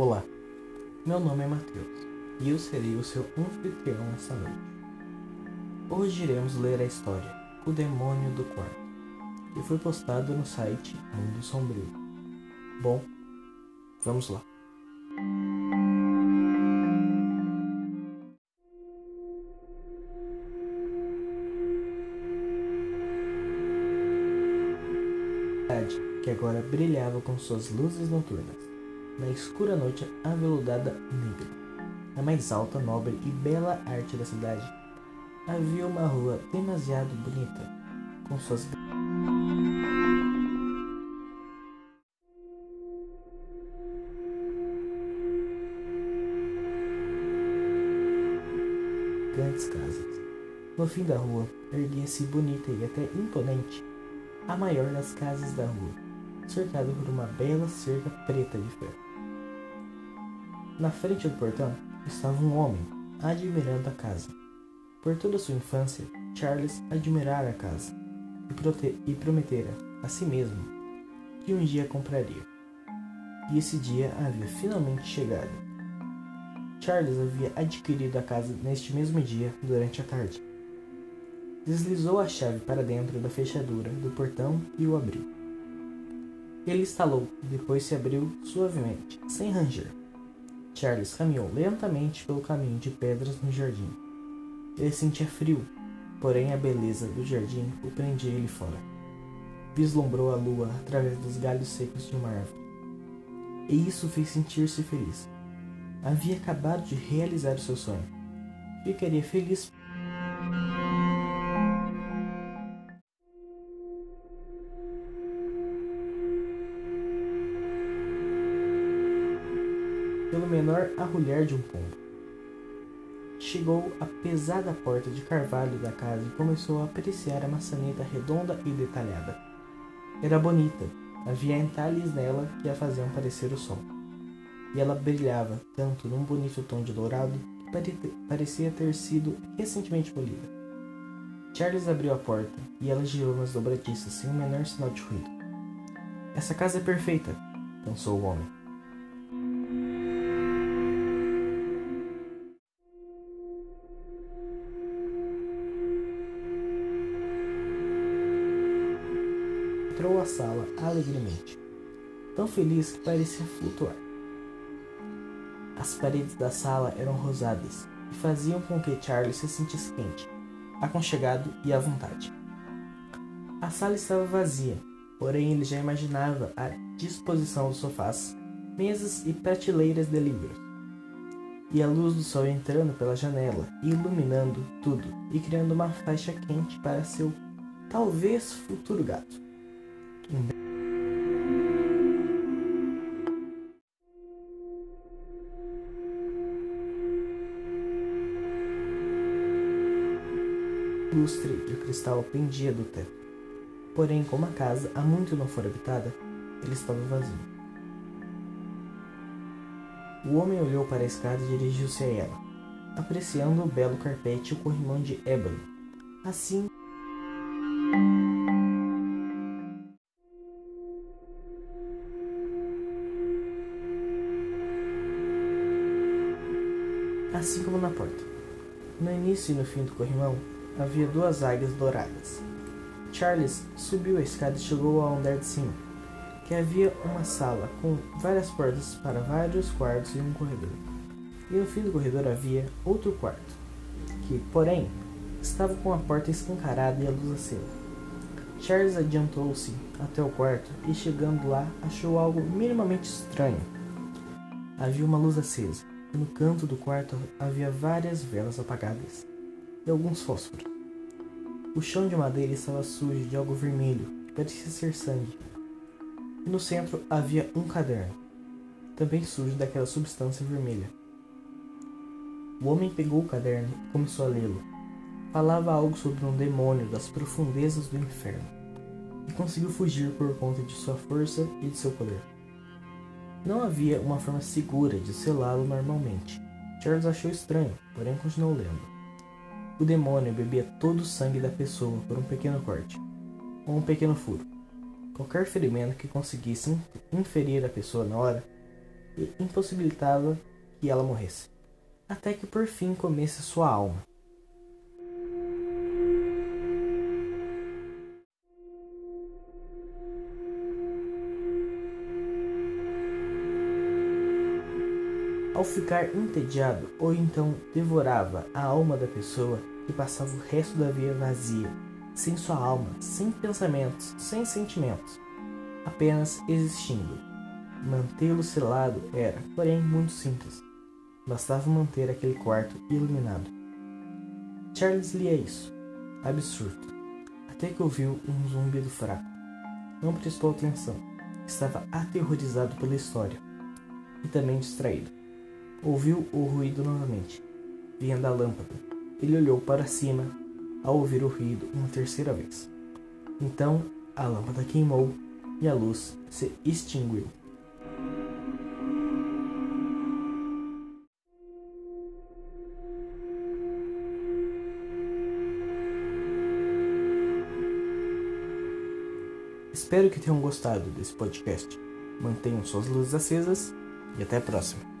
Olá, meu nome é Matheus e eu serei o seu anfitrião essa noite. Hoje iremos ler a história O Demônio do Quarto, que foi postado no site Mundo Sombrio. Bom, vamos lá. que agora brilhava com suas luzes noturnas, na escura noite aveludada negra. Na mais alta, nobre e bela arte da cidade, havia uma rua demasiado bonita, com suas grandes casas. No fim da rua, erguia-se bonita e até imponente a maior das casas da rua, cercada por uma bela cerca preta de ferro. Na frente do portão estava um homem, admirando a casa. Por toda sua infância, Charles admirara a casa e, e prometera a si mesmo que um dia compraria. E esse dia havia finalmente chegado. Charles havia adquirido a casa neste mesmo dia durante a tarde deslizou a chave para dentro da fechadura do portão e o abriu. Ele instalou, depois se abriu suavemente, sem ranger. Charles caminhou lentamente pelo caminho de pedras no jardim. Ele sentia frio, porém a beleza do jardim o prendia ele fora. Vislumbrou a lua através dos galhos secos de uma árvore. E isso fez sentir-se feliz. Havia acabado de realizar o seu sonho. Ficaria feliz pelo menor arrulhar de um pombo. Chegou à pesada porta de carvalho da casa e começou a apreciar a maçaneta redonda e detalhada. Era bonita, havia entalhes nela que a faziam parecer o sol. E ela brilhava tanto num bonito tom de dourado que parecia ter sido recentemente polida. Charles abriu a porta e ela girou nas dobradiças sem o menor sinal de ruído. Essa casa é perfeita, pensou o homem. Entrou à sala alegremente, tão feliz que parecia flutuar. As paredes da sala eram rosadas e faziam com que Charlie se sentisse quente, aconchegado e à vontade. A sala estava vazia, porém ele já imaginava a disposição dos sofás, mesas e prateleiras de livros. E a luz do sol entrando pela janela iluminando tudo e criando uma faixa quente para seu talvez futuro gato. Lustre de cristal pendia do teto. Porém, como a casa há muito não fora habitada, ele estava vazio. O homem olhou para a escada e dirigiu-se a ela, apreciando o belo carpete e o corrimão de ébano. Assim, assim como na porta. No início e no fim do corrimão havia duas águias douradas. Charles subiu a escada e chegou ao andar de cima, que havia uma sala com várias portas para vários quartos e um corredor. E no fim do corredor havia outro quarto, que, porém, estava com a porta escancarada e a luz acesa. Charles adiantou-se até o quarto e, chegando lá, achou algo minimamente estranho. Havia uma luz acesa no canto do quarto havia várias velas apagadas e alguns fósforos. O chão de madeira estava sujo de algo vermelho, que parecia ser sangue. E no centro havia um caderno, também sujo daquela substância vermelha. O homem pegou o caderno e começou a lê-lo. Falava algo sobre um demônio das profundezas do inferno e conseguiu fugir por conta de sua força e de seu poder. Não havia uma forma segura de selá-lo normalmente. Charles achou estranho, porém continuou lendo. O demônio bebia todo o sangue da pessoa por um pequeno corte, ou um pequeno furo. Qualquer ferimento que conseguisse inferir a pessoa na hora impossibilitava que ela morresse, até que por fim comesse sua alma. Ao ficar entediado, ou então devorava a alma da pessoa que passava o resto da vida vazia, sem sua alma, sem pensamentos, sem sentimentos, apenas existindo. Mantê-lo selado era, porém, muito simples. Bastava manter aquele quarto iluminado. Charles lia isso, absurdo, até que ouviu um zumbido fraco. Não prestou atenção. Estava aterrorizado pela história e também distraído. Ouviu o ruído novamente. Vinha da lâmpada. Ele olhou para cima ao ouvir o ruído uma terceira vez. Então a lâmpada queimou e a luz se extinguiu. Espero que tenham gostado desse podcast. Mantenham suas luzes acesas e até a próxima.